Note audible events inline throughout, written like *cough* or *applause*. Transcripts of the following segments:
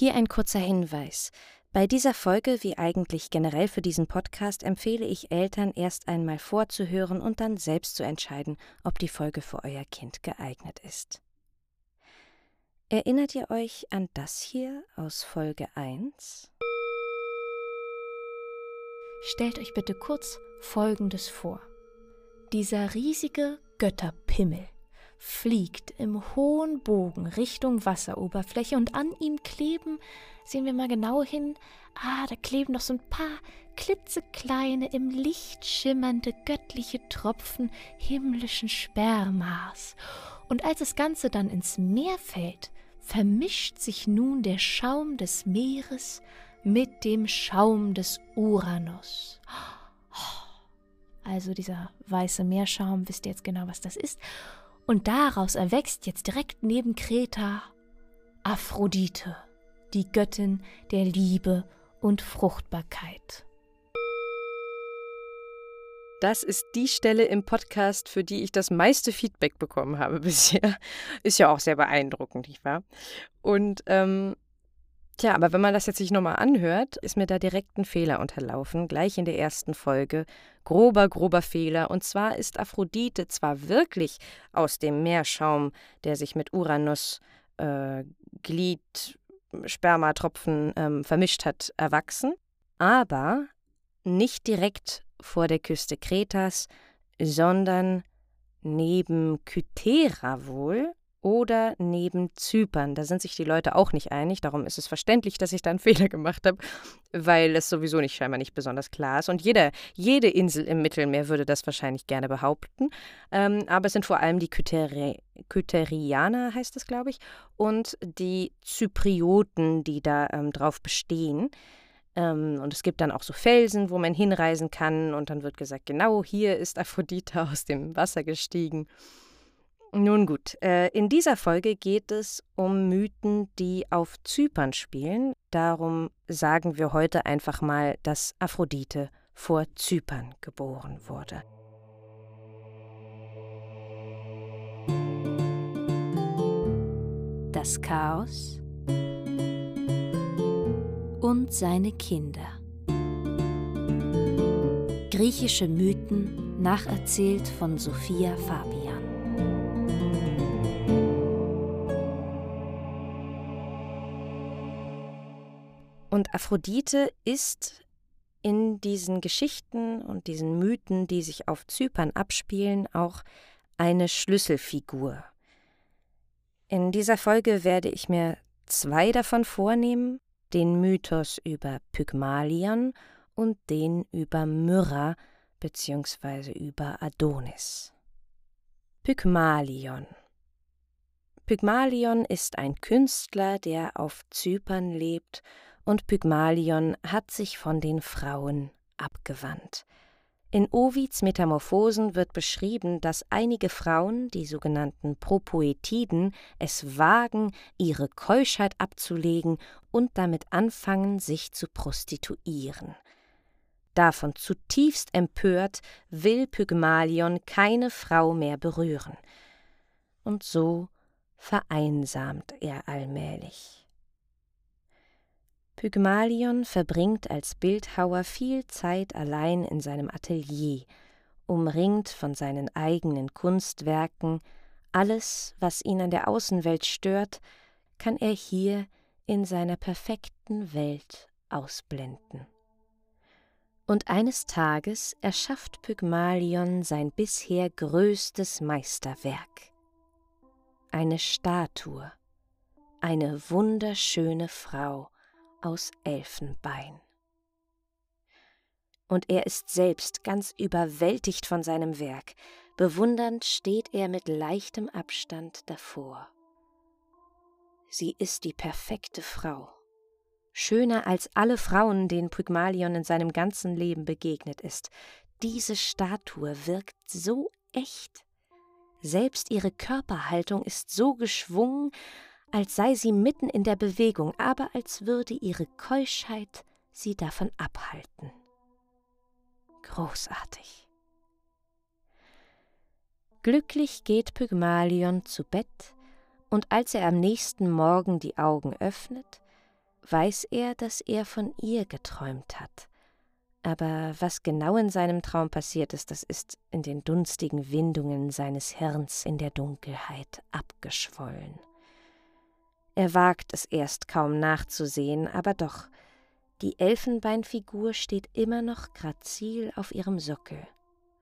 Hier ein kurzer Hinweis. Bei dieser Folge, wie eigentlich generell für diesen Podcast, empfehle ich Eltern erst einmal vorzuhören und dann selbst zu entscheiden, ob die Folge für euer Kind geeignet ist. Erinnert ihr euch an das hier aus Folge 1? Stellt euch bitte kurz Folgendes vor. Dieser riesige Götterpimmel fliegt im hohen Bogen Richtung Wasseroberfläche und an ihm kleben, sehen wir mal genau hin, ah, da kleben noch so ein paar klitzekleine, im Licht schimmernde göttliche Tropfen himmlischen Spermas. Und als das Ganze dann ins Meer fällt, vermischt sich nun der Schaum des Meeres mit dem Schaum des Uranus. Also dieser weiße Meerschaum, wisst ihr jetzt genau, was das ist. Und daraus erwächst jetzt direkt neben Kreta Aphrodite, die Göttin der Liebe und Fruchtbarkeit. Das ist die Stelle im Podcast, für die ich das meiste Feedback bekommen habe *laughs* bisher. Ist ja auch sehr beeindruckend, nicht wahr? Und ähm, Tja, aber wenn man das jetzt sich nochmal anhört, ist mir da direkt ein Fehler unterlaufen, gleich in der ersten Folge. Grober, grober Fehler. Und zwar ist Aphrodite zwar wirklich aus dem Meerschaum, der sich mit Uranus, äh, Glied, Spermatropfen ähm, vermischt hat, erwachsen, aber nicht direkt vor der Küste Kretas, sondern neben Kythera wohl oder neben Zypern. Da sind sich die Leute auch nicht einig. Darum ist es verständlich, dass ich da einen *laughs* Fehler gemacht habe, weil es sowieso nicht scheinbar nicht besonders klar ist. Und jeder, jede Insel im Mittelmeer würde das wahrscheinlich gerne behaupten. Ähm, aber es sind vor allem die Kytheri Kytherianer, heißt es, glaube ich, und die Zyprioten, die da ähm, drauf bestehen. Ähm, und es gibt dann auch so Felsen, wo man hinreisen kann. Und dann wird gesagt, genau hier ist Aphrodite *laughs* aus dem Wasser gestiegen. Nun gut, äh, in dieser Folge geht es um Mythen, die auf Zypern spielen. Darum sagen wir heute einfach mal, dass Aphrodite vor Zypern geboren wurde. Das Chaos und seine Kinder. Griechische Mythen nacherzählt von Sophia Fabian. Und Aphrodite ist in diesen Geschichten und diesen Mythen, die sich auf Zypern abspielen, auch eine Schlüsselfigur. In dieser Folge werde ich mir zwei davon vornehmen, den Mythos über Pygmalion und den über Myrrha bzw. über Adonis. Pygmalion Pygmalion ist ein Künstler, der auf Zypern lebt und Pygmalion hat sich von den Frauen abgewandt. In Ovids Metamorphosen wird beschrieben, dass einige Frauen, die sogenannten Propoetiden, es wagen, ihre Keuschheit abzulegen und damit anfangen, sich zu prostituieren. Davon zutiefst empört, will Pygmalion keine Frau mehr berühren. Und so vereinsamt er allmählich. Pygmalion verbringt als Bildhauer viel Zeit allein in seinem Atelier, umringt von seinen eigenen Kunstwerken, alles, was ihn an der Außenwelt stört, kann er hier in seiner perfekten Welt ausblenden. Und eines Tages erschafft Pygmalion sein bisher größtes Meisterwerk. Eine Statue, eine wunderschöne Frau, aus Elfenbein. Und er ist selbst ganz überwältigt von seinem Werk, bewundernd steht er mit leichtem Abstand davor. Sie ist die perfekte Frau, schöner als alle Frauen, denen Pygmalion in seinem ganzen Leben begegnet ist. Diese Statue wirkt so echt. Selbst ihre Körperhaltung ist so geschwungen, als sei sie mitten in der Bewegung, aber als würde ihre Keuschheit sie davon abhalten. Großartig. Glücklich geht Pygmalion zu Bett, und als er am nächsten Morgen die Augen öffnet, weiß er, dass er von ihr geträumt hat. Aber was genau in seinem Traum passiert ist, das ist in den dunstigen Windungen seines Hirns in der Dunkelheit abgeschwollen. Er wagt es erst kaum nachzusehen, aber doch, die Elfenbeinfigur steht immer noch grazil auf ihrem Sockel,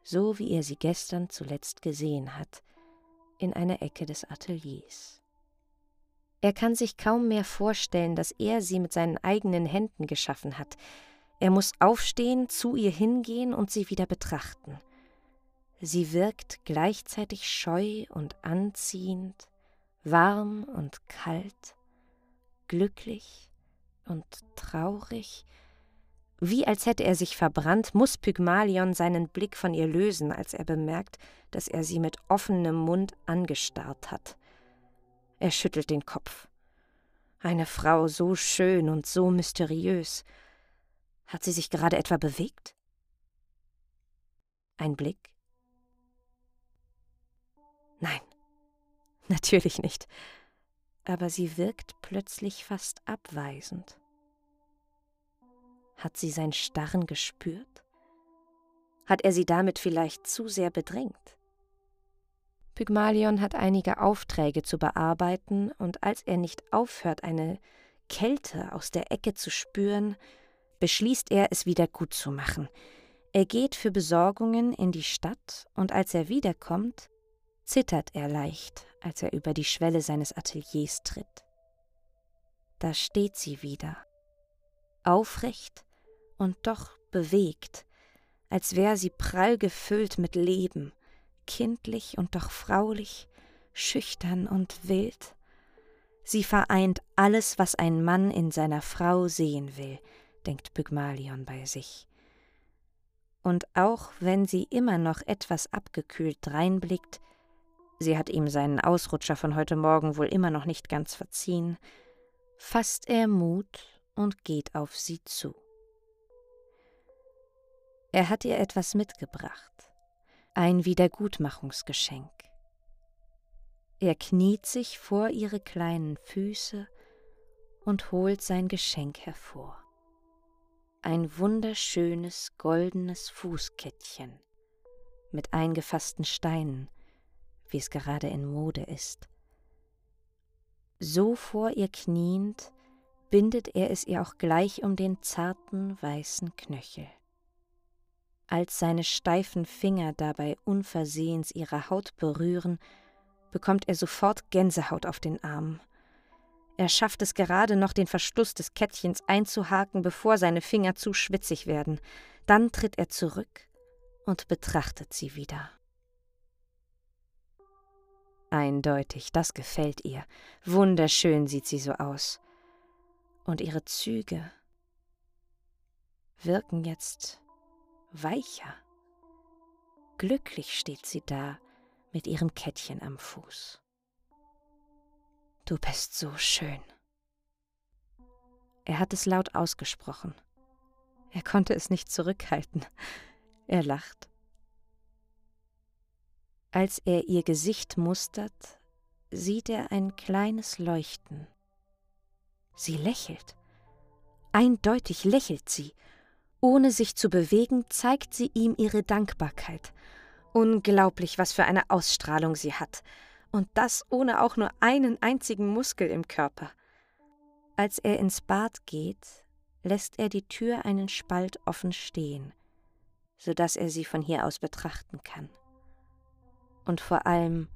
so wie er sie gestern zuletzt gesehen hat, in einer Ecke des Ateliers. Er kann sich kaum mehr vorstellen, dass er sie mit seinen eigenen Händen geschaffen hat, er muss aufstehen, zu ihr hingehen und sie wieder betrachten. Sie wirkt gleichzeitig scheu und anziehend, warm und kalt, glücklich und traurig. Wie als hätte er sich verbrannt, muss Pygmalion seinen Blick von ihr lösen, als er bemerkt, dass er sie mit offenem Mund angestarrt hat. Er schüttelt den Kopf. Eine Frau so schön und so mysteriös, hat sie sich gerade etwa bewegt? Ein Blick? Nein, *laughs* natürlich nicht. Aber sie wirkt plötzlich fast abweisend. Hat sie sein Starren gespürt? Hat er sie damit vielleicht zu sehr bedrängt? Pygmalion hat einige Aufträge zu bearbeiten, und als er nicht aufhört, eine Kälte aus der Ecke zu spüren, beschließt er, es wieder gut zu machen. Er geht für Besorgungen in die Stadt und als er wiederkommt, zittert er leicht, als er über die Schwelle seines Ateliers tritt. Da steht sie wieder, aufrecht und doch bewegt, als wäre sie prall gefüllt mit Leben, kindlich und doch fraulich, schüchtern und wild. Sie vereint alles, was ein Mann in seiner Frau sehen will, denkt Pygmalion bei sich. Und auch wenn sie immer noch etwas abgekühlt dreinblickt, sie hat ihm seinen Ausrutscher von heute Morgen wohl immer noch nicht ganz verziehen, fasst er Mut und geht auf sie zu. Er hat ihr etwas mitgebracht, ein Wiedergutmachungsgeschenk. Er kniet sich vor ihre kleinen Füße und holt sein Geschenk hervor ein wunderschönes goldenes Fußkettchen mit eingefassten Steinen, wie es gerade in Mode ist. So vor ihr kniend, bindet er es ihr auch gleich um den zarten weißen Knöchel. Als seine steifen Finger dabei unversehens ihre Haut berühren, bekommt er sofort Gänsehaut auf den Arm er schafft es gerade noch, den Verschluss des Kettchens einzuhaken, bevor seine Finger zu schwitzig werden. Dann tritt er zurück und betrachtet sie wieder. Eindeutig, das gefällt ihr. Wunderschön sieht sie so aus. Und ihre Züge wirken jetzt weicher. Glücklich steht sie da mit ihrem Kettchen am Fuß. Du bist so schön. Er hat es laut ausgesprochen. Er konnte es nicht zurückhalten. Er lacht. Als er ihr Gesicht mustert, sieht er ein kleines Leuchten. Sie lächelt. Eindeutig lächelt sie. Ohne sich zu bewegen, zeigt sie ihm ihre Dankbarkeit. Unglaublich, was für eine Ausstrahlung sie hat und das ohne auch nur einen einzigen Muskel im Körper. Als er ins Bad geht, lässt er die Tür einen Spalt offen stehen, so dass er sie von hier aus betrachten kann. Und vor allem,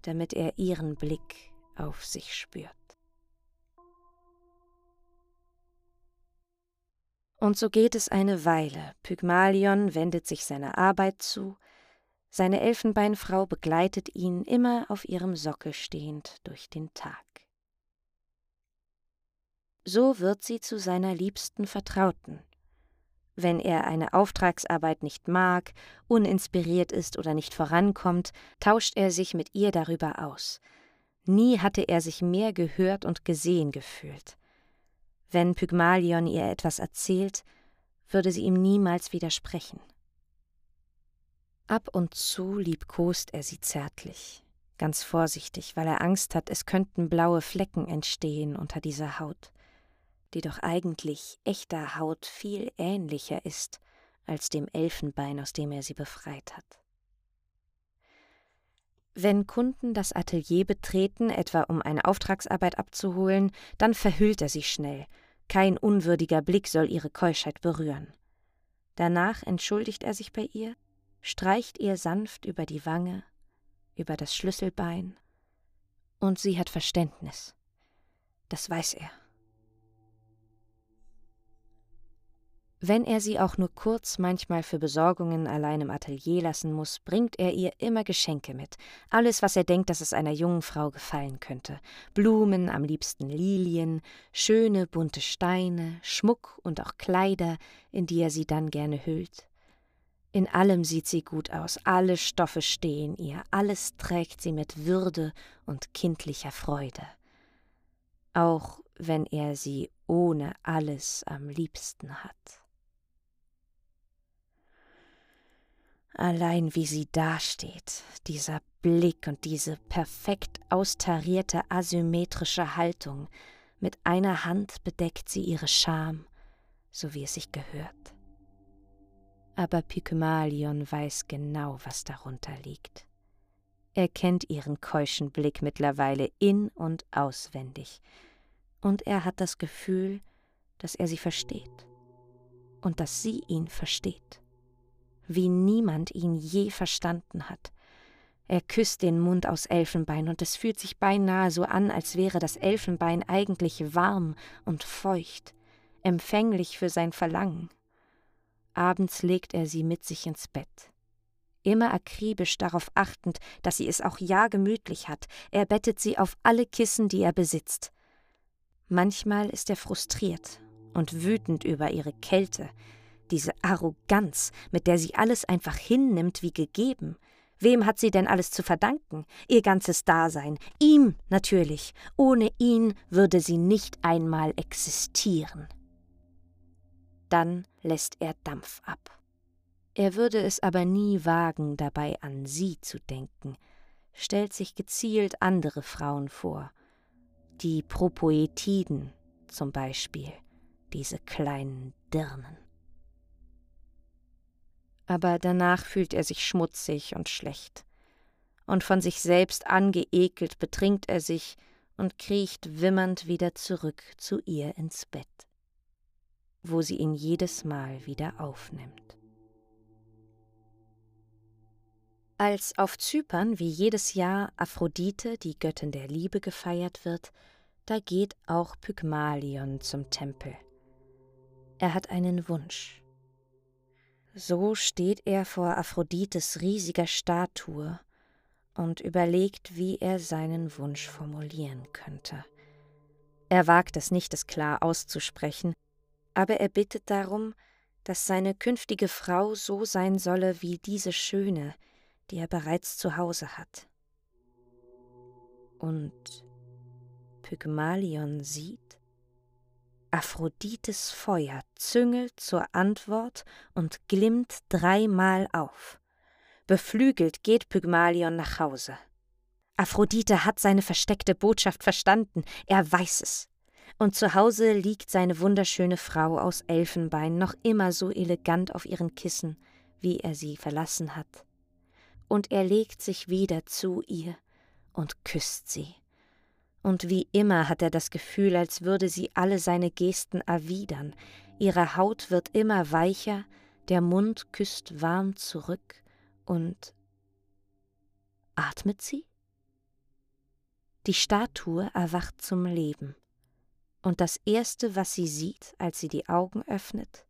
damit er ihren Blick auf sich spürt. Und so geht es eine Weile. Pygmalion wendet sich seiner Arbeit zu, seine Elfenbeinfrau begleitet ihn immer auf ihrem Sockel stehend durch den Tag. So wird sie zu seiner liebsten Vertrauten. Wenn er eine Auftragsarbeit nicht mag, uninspiriert ist oder nicht vorankommt, tauscht er sich mit ihr darüber aus. Nie hatte er sich mehr gehört und gesehen gefühlt. Wenn Pygmalion ihr etwas erzählt, würde sie ihm niemals widersprechen. Ab und zu liebkost er sie zärtlich, ganz vorsichtig, weil er Angst hat, es könnten blaue Flecken entstehen unter dieser Haut. Die doch eigentlich echter Haut viel ähnlicher ist als dem Elfenbein, aus dem er sie befreit hat. Wenn Kunden das Atelier betreten, etwa um eine Auftragsarbeit abzuholen, dann verhüllt er sich schnell. Kein unwürdiger Blick soll ihre Keuschheit berühren. Danach entschuldigt er sich bei ihr, streicht ihr sanft über die Wange, über das Schlüsselbein, und sie hat Verständnis. Das weiß er. Wenn er sie auch nur kurz manchmal für Besorgungen allein im Atelier lassen muss, bringt er ihr immer Geschenke mit. Alles, was er denkt, dass es einer jungen Frau gefallen könnte. Blumen, am liebsten Lilien, schöne bunte Steine, Schmuck und auch Kleider, in die er sie dann gerne hüllt. In allem sieht sie gut aus, alle Stoffe stehen ihr, alles trägt sie mit Würde und kindlicher Freude. Auch wenn er sie ohne alles am liebsten hat. Allein wie sie dasteht, dieser Blick und diese perfekt austarierte asymmetrische Haltung, mit einer Hand bedeckt sie ihre Scham, so wie es sich gehört. Aber Pygmalion weiß genau, was darunter liegt. Er kennt ihren keuschen Blick mittlerweile in und auswendig, und er hat das Gefühl, dass er sie versteht und dass sie ihn versteht wie niemand ihn je verstanden hat. Er küsst den Mund aus Elfenbein, und es fühlt sich beinahe so an, als wäre das Elfenbein eigentlich warm und feucht, empfänglich für sein Verlangen. Abends legt er sie mit sich ins Bett. Immer akribisch darauf achtend, dass sie es auch ja gemütlich hat, er bettet sie auf alle Kissen, die er besitzt. Manchmal ist er frustriert und wütend über ihre Kälte, diese Arroganz, mit der sie alles einfach hinnimmt wie gegeben. Wem hat sie denn alles zu verdanken? Ihr ganzes Dasein. Ihm natürlich. Ohne ihn würde sie nicht einmal existieren. Dann lässt er Dampf ab. Er würde es aber nie wagen, dabei an sie zu denken, stellt sich gezielt andere Frauen vor. Die Propoetiden zum Beispiel, diese kleinen Dirnen aber danach fühlt er sich schmutzig und schlecht. Und von sich selbst angeekelt betrinkt er sich und kriecht wimmernd wieder zurück zu ihr ins Bett, wo sie ihn jedes Mal wieder aufnimmt. Als auf Zypern wie jedes Jahr Aphrodite, die Göttin der Liebe, gefeiert wird, da geht auch Pygmalion zum Tempel. Er hat einen Wunsch. So steht er vor Aphrodites riesiger Statue und überlegt, wie er seinen Wunsch formulieren könnte. Er wagt es nicht, es klar auszusprechen, aber er bittet darum, dass seine künftige Frau so sein solle wie diese Schöne, die er bereits zu Hause hat. Und Pygmalion sieht, Aphrodites Feuer züngelt zur Antwort und glimmt dreimal auf. Beflügelt geht Pygmalion nach Hause. Aphrodite hat seine versteckte Botschaft verstanden, er weiß es. Und zu Hause liegt seine wunderschöne Frau aus Elfenbein noch immer so elegant auf ihren Kissen, wie er sie verlassen hat. Und er legt sich wieder zu ihr und küsst sie und wie immer hat er das Gefühl, als würde sie alle seine Gesten erwidern. Ihre Haut wird immer weicher, der Mund küsst warm zurück und atmet sie? Die Statue erwacht zum Leben, und das Erste, was sie sieht, als sie die Augen öffnet,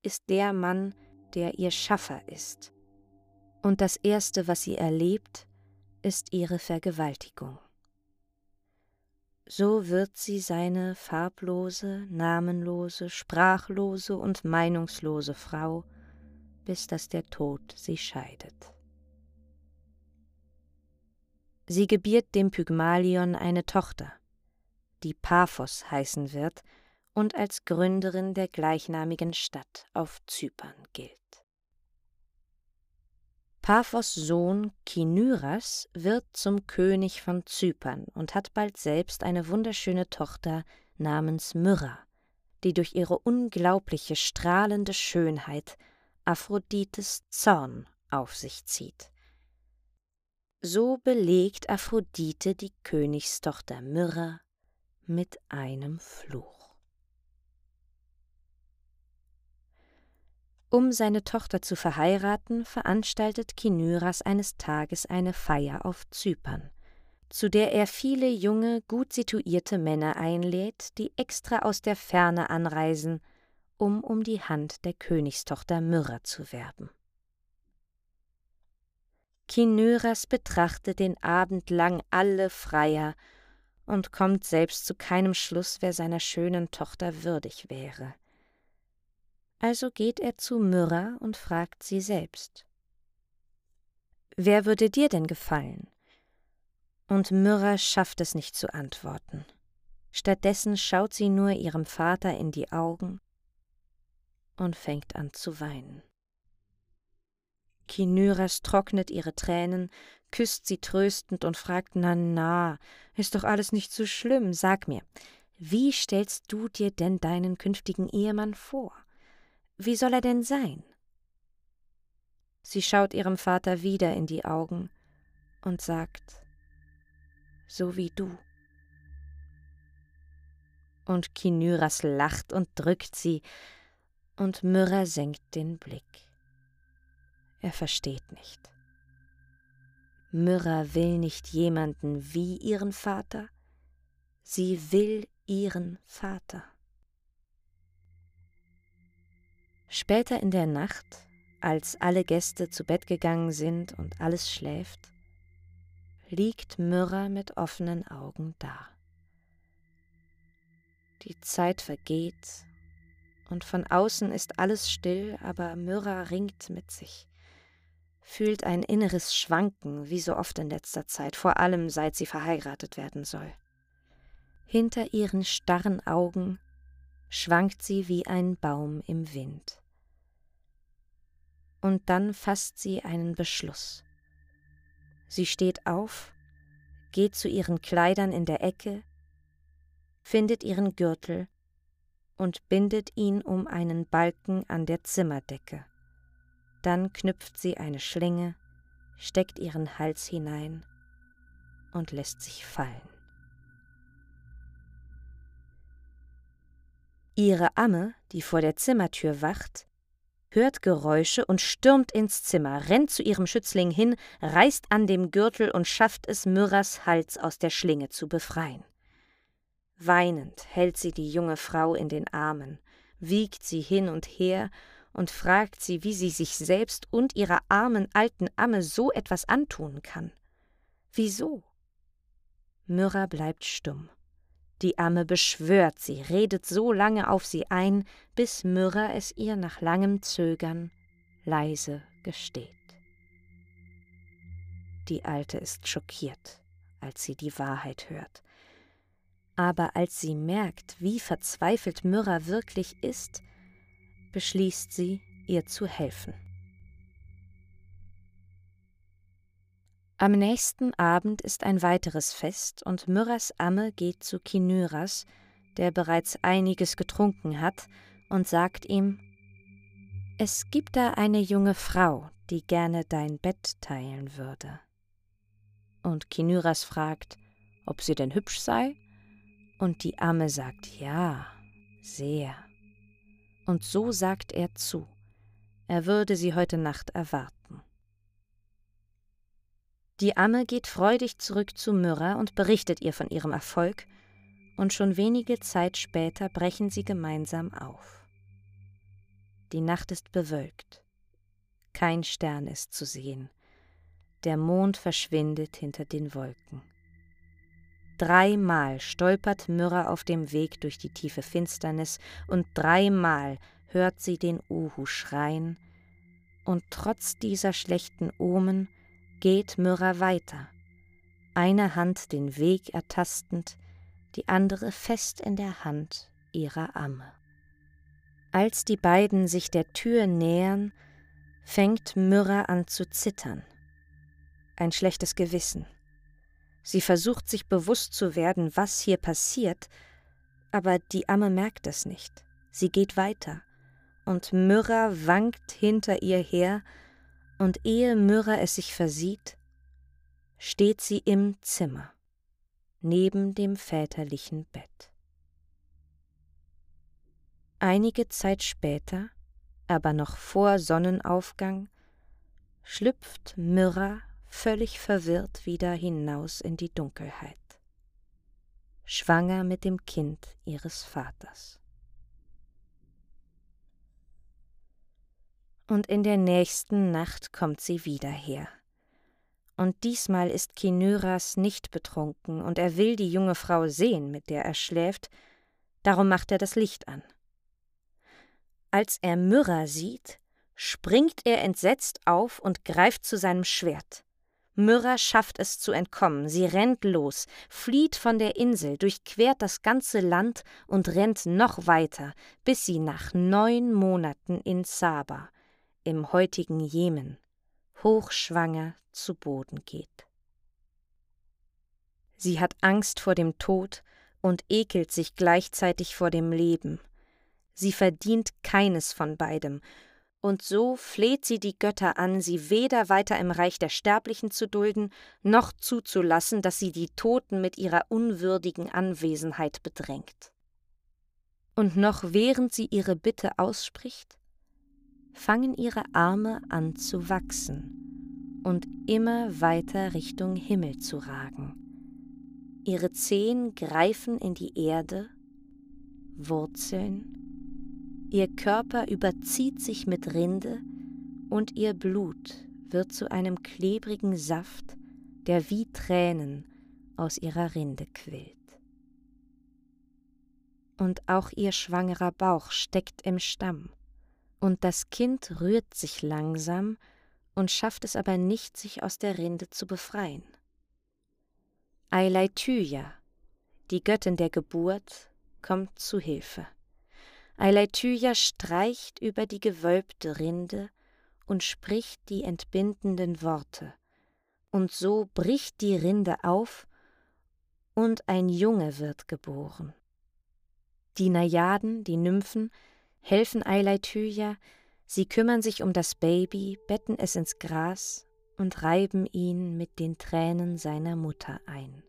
ist der Mann, der ihr Schaffer ist. Und das Erste, was sie erlebt, ist ihre Vergewaltigung so wird sie seine farblose, namenlose, sprachlose und meinungslose Frau, bis dass der Tod sie scheidet. Sie gebiert dem Pygmalion eine Tochter, die Paphos heißen wird und als Gründerin der gleichnamigen Stadt auf Zypern gilt. Paphos Sohn Kinyras wird zum König von Zypern und hat bald selbst eine wunderschöne Tochter namens Myrrha, die durch ihre unglaubliche strahlende Schönheit Aphrodites Zorn auf sich zieht. So belegt Aphrodite die Königstochter Myrrha mit einem Fluch. Um seine Tochter zu verheiraten, veranstaltet Kinyras eines Tages eine Feier auf Zypern, zu der er viele junge, gut situierte Männer einlädt, die extra aus der Ferne anreisen, um um die Hand der Königstochter Myrrha zu werben. Kinyras betrachtet den Abend lang alle Freier und kommt selbst zu keinem Schluss, wer seiner schönen Tochter würdig wäre. Also geht er zu Myrrha und fragt sie selbst. Wer würde dir denn gefallen? Und Myrrha schafft es nicht zu antworten. Stattdessen schaut sie nur ihrem Vater in die Augen und fängt an zu weinen. Kinyras trocknet ihre Tränen, küsst sie tröstend und fragt, na na, ist doch alles nicht so schlimm, sag mir, wie stellst du dir denn deinen künftigen Ehemann vor? Wie soll er denn sein? Sie schaut ihrem Vater wieder in die Augen und sagt, so wie du. Und Kinyras lacht und drückt sie, und Myrrha senkt den Blick. Er versteht nicht. Myrrha will nicht jemanden wie ihren Vater, sie will ihren Vater. Später in der Nacht, als alle Gäste zu Bett gegangen sind und alles schläft, liegt Myrrha mit offenen Augen da. Die Zeit vergeht und von außen ist alles still, aber Myrrha ringt mit sich, fühlt ein inneres Schwanken, wie so oft in letzter Zeit, vor allem seit sie verheiratet werden soll. Hinter ihren starren Augen schwankt sie wie ein Baum im Wind. Und dann fasst sie einen Beschluss. Sie steht auf, geht zu ihren Kleidern in der Ecke, findet ihren Gürtel und bindet ihn um einen Balken an der Zimmerdecke. Dann knüpft sie eine Schlinge, steckt ihren Hals hinein und lässt sich fallen. Ihre Amme, die vor der Zimmertür wacht, hört Geräusche und stürmt ins Zimmer, rennt zu ihrem Schützling hin, reißt an dem Gürtel und schafft es, Myrrhas Hals aus der Schlinge zu befreien. Weinend hält sie die junge Frau in den Armen, wiegt sie hin und her und fragt sie, wie sie sich selbst und ihrer armen alten Amme so etwas antun kann. Wieso? Myrrha bleibt stumm. Die Amme beschwört sie, redet so lange auf sie ein, bis Myrrha es ihr nach langem Zögern leise gesteht. Die Alte ist schockiert, als sie die Wahrheit hört aber als sie merkt, wie verzweifelt Myrrha wirklich ist, beschließt sie, ihr zu helfen. Am nächsten Abend ist ein weiteres Fest und Myrrhas Amme geht zu Kinyras, der bereits einiges getrunken hat, und sagt ihm: Es gibt da eine junge Frau, die gerne dein Bett teilen würde. Und Kinyras fragt, ob sie denn hübsch sei und die Amme sagt ja, sehr. Und so sagt er zu, er würde sie heute Nacht erwarten. Die Amme geht freudig zurück zu Myrrha und berichtet ihr von ihrem Erfolg, und schon wenige Zeit später brechen sie gemeinsam auf. Die Nacht ist bewölkt, kein Stern ist zu sehen, der Mond verschwindet hinter den Wolken. Dreimal stolpert Myrrha auf dem Weg durch die tiefe Finsternis und dreimal hört sie den Uhu schreien, und trotz dieser schlechten Omen geht Myrrha weiter, eine Hand den Weg ertastend, die andere fest in der Hand ihrer Amme. Als die beiden sich der Tür nähern, fängt Myrrha an zu zittern. Ein schlechtes Gewissen. Sie versucht sich bewusst zu werden, was hier passiert, aber die Amme merkt es nicht. Sie geht weiter, und Myrrha wankt hinter ihr her, und ehe Myrrha es sich versieht, steht sie im Zimmer, neben dem väterlichen Bett. Einige Zeit später, aber noch vor Sonnenaufgang, schlüpft Myrrha völlig verwirrt wieder hinaus in die Dunkelheit, schwanger mit dem Kind ihres Vaters. Und in der nächsten Nacht kommt sie wieder her. Und diesmal ist Kinyras nicht betrunken, und er will die junge Frau sehen, mit der er schläft, darum macht er das Licht an. Als er Myrrha sieht, springt er entsetzt auf und greift zu seinem Schwert. Myrrha schafft es zu entkommen, sie rennt los, flieht von der Insel, durchquert das ganze Land und rennt noch weiter, bis sie nach neun Monaten in Saba, im heutigen Jemen, hochschwanger zu Boden geht. Sie hat Angst vor dem Tod und ekelt sich gleichzeitig vor dem Leben. Sie verdient keines von beidem und so fleht sie die Götter an, sie weder weiter im Reich der Sterblichen zu dulden, noch zuzulassen, dass sie die Toten mit ihrer unwürdigen Anwesenheit bedrängt. Und noch während sie ihre Bitte ausspricht, fangen ihre Arme an zu wachsen und immer weiter Richtung Himmel zu ragen. Ihre Zehen greifen in die Erde, Wurzeln, Ihr Körper überzieht sich mit Rinde und ihr Blut wird zu einem klebrigen Saft, der wie Tränen aus ihrer Rinde quillt. Und auch ihr schwangerer Bauch steckt im Stamm, und das Kind rührt sich langsam und schafft es aber nicht, sich aus der Rinde zu befreien. Eileityia, die Göttin der Geburt, kommt zu Hilfe. Eileityia streicht über die gewölbte Rinde und spricht die entbindenden Worte, und so bricht die Rinde auf, und ein Junge wird geboren. Die Najaden, die Nymphen, helfen Eileityia, sie kümmern sich um das Baby, betten es ins Gras und reiben ihn mit den Tränen seiner Mutter ein.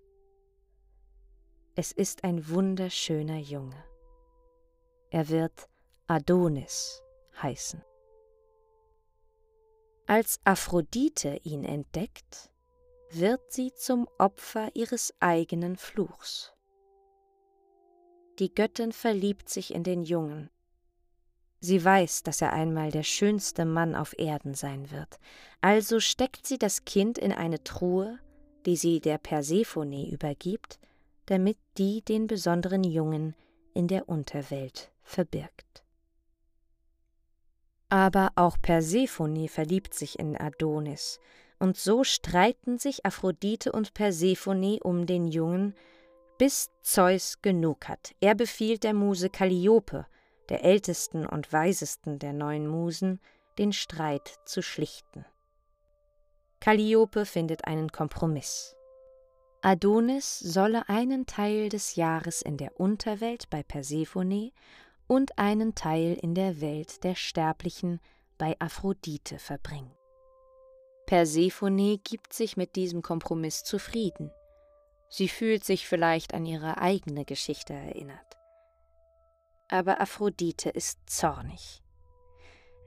Es ist ein wunderschöner Junge. Er wird Adonis heißen. Als Aphrodite ihn entdeckt, wird sie zum Opfer ihres eigenen Fluchs. Die Göttin verliebt sich in den Jungen. Sie weiß, dass er einmal der schönste Mann auf Erden sein wird, also steckt sie das Kind in eine Truhe, die sie der Persephone übergibt, damit die den besonderen Jungen in der Unterwelt verbirgt. Aber auch Persephone verliebt sich in Adonis, und so streiten sich Aphrodite und Persephone um den Jungen, bis Zeus genug hat. Er befiehlt der Muse Kalliope, der ältesten und weisesten der neun Musen, den Streit zu schlichten. Kalliope findet einen Kompromiss. Adonis solle einen Teil des Jahres in der Unterwelt bei Persephone und einen Teil in der Welt der Sterblichen bei Aphrodite verbringen. Persephone gibt sich mit diesem Kompromiss zufrieden. Sie fühlt sich vielleicht an ihre eigene Geschichte erinnert. Aber Aphrodite ist zornig.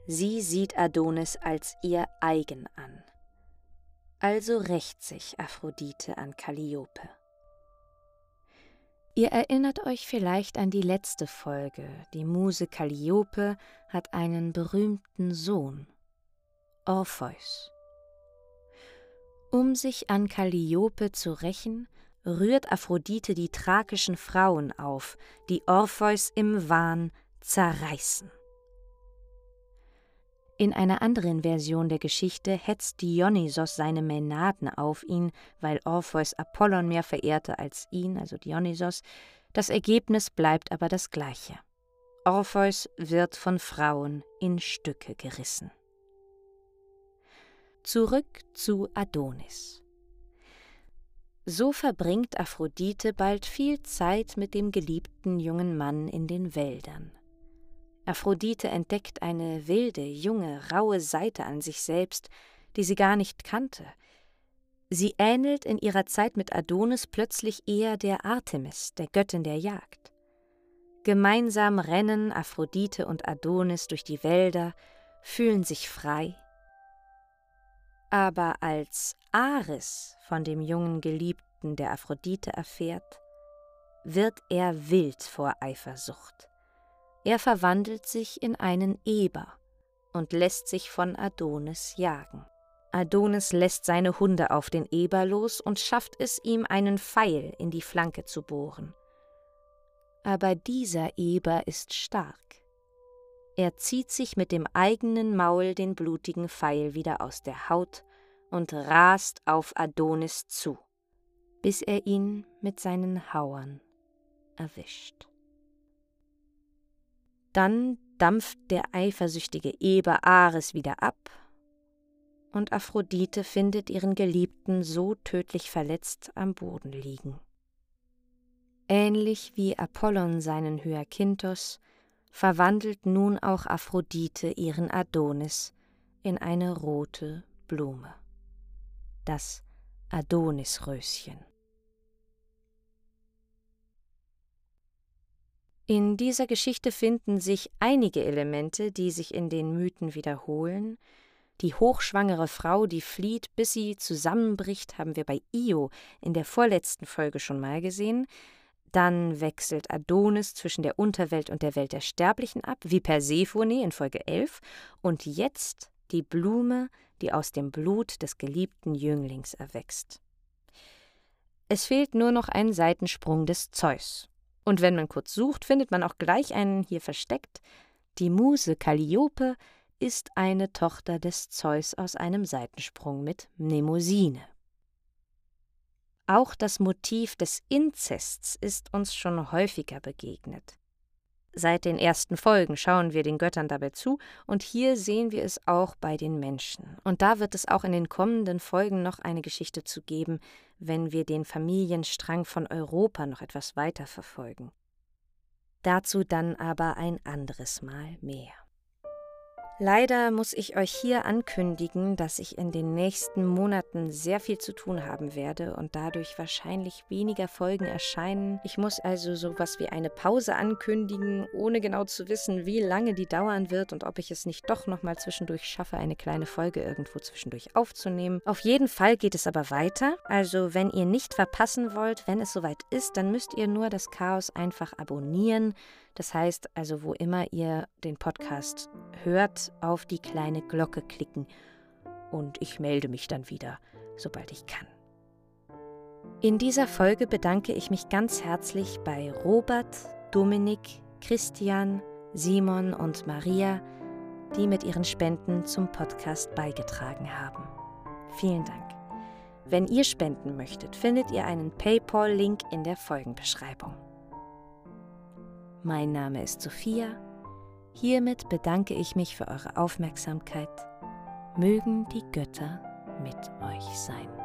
Sie sieht Adonis als ihr eigen an. Also rächt sich Aphrodite an Kalliope. Ihr erinnert euch vielleicht an die letzte Folge. Die Muse Kalliope hat einen berühmten Sohn, Orpheus. Um sich an Kalliope zu rächen, rührt Aphrodite die thrakischen Frauen auf, die Orpheus im Wahn zerreißen. In einer anderen Version der Geschichte hetzt Dionysos seine Mänaden auf ihn, weil Orpheus Apollon mehr verehrte als ihn, also Dionysos. Das Ergebnis bleibt aber das gleiche. Orpheus wird von Frauen in Stücke gerissen. Zurück zu Adonis. So verbringt Aphrodite bald viel Zeit mit dem geliebten jungen Mann in den Wäldern. Aphrodite entdeckt eine wilde, junge, raue Seite an sich selbst, die sie gar nicht kannte. Sie ähnelt in ihrer Zeit mit Adonis plötzlich eher der Artemis, der Göttin der Jagd. Gemeinsam rennen Aphrodite und Adonis durch die Wälder, fühlen sich frei. Aber als Ares von dem jungen Geliebten der Aphrodite erfährt, wird er wild vor Eifersucht. Er verwandelt sich in einen Eber und lässt sich von Adonis jagen. Adonis lässt seine Hunde auf den Eber los und schafft es ihm, einen Pfeil in die Flanke zu bohren. Aber dieser Eber ist stark. Er zieht sich mit dem eigenen Maul den blutigen Pfeil wieder aus der Haut und rast auf Adonis zu, bis er ihn mit seinen Hauern erwischt. Dann dampft der eifersüchtige Eber Ares wieder ab, und Aphrodite findet ihren Geliebten so tödlich verletzt am Boden liegen. Ähnlich wie Apollon seinen Hyakinthos, verwandelt nun auch Aphrodite ihren Adonis in eine rote Blume, das Adonisröschen. In dieser Geschichte finden sich einige Elemente, die sich in den Mythen wiederholen. Die hochschwangere Frau, die flieht, bis sie zusammenbricht, haben wir bei Io in der vorletzten Folge schon mal gesehen. Dann wechselt Adonis zwischen der Unterwelt und der Welt der Sterblichen ab, wie Persephone in Folge 11. Und jetzt die Blume, die aus dem Blut des geliebten Jünglings erwächst. Es fehlt nur noch ein Seitensprung des Zeus. Und wenn man kurz sucht, findet man auch gleich einen hier versteckt. Die Muse Calliope ist eine Tochter des Zeus aus einem Seitensprung mit Mnemosyne. Auch das Motiv des Inzests ist uns schon häufiger begegnet. Seit den ersten Folgen schauen wir den Göttern dabei zu und hier sehen wir es auch bei den Menschen. Und da wird es auch in den kommenden Folgen noch eine Geschichte zu geben, wenn wir den Familienstrang von Europa noch etwas weiter verfolgen. Dazu dann aber ein anderes Mal mehr. Leider muss ich euch hier ankündigen, dass ich in den nächsten Monaten sehr viel zu tun haben werde und dadurch wahrscheinlich weniger Folgen erscheinen. Ich muss also sowas wie eine Pause ankündigen, ohne genau zu wissen, wie lange die dauern wird und ob ich es nicht doch nochmal zwischendurch schaffe, eine kleine Folge irgendwo zwischendurch aufzunehmen. Auf jeden Fall geht es aber weiter. Also wenn ihr nicht verpassen wollt, wenn es soweit ist, dann müsst ihr nur das Chaos einfach abonnieren. Das heißt also, wo immer ihr den Podcast hört, auf die kleine Glocke klicken und ich melde mich dann wieder, sobald ich kann. In dieser Folge bedanke ich mich ganz herzlich bei Robert, Dominik, Christian, Simon und Maria, die mit ihren Spenden zum Podcast beigetragen haben. Vielen Dank. Wenn ihr spenden möchtet, findet ihr einen PayPal-Link in der Folgenbeschreibung. Mein Name ist Sophia. Hiermit bedanke ich mich für eure Aufmerksamkeit. Mögen die Götter mit euch sein.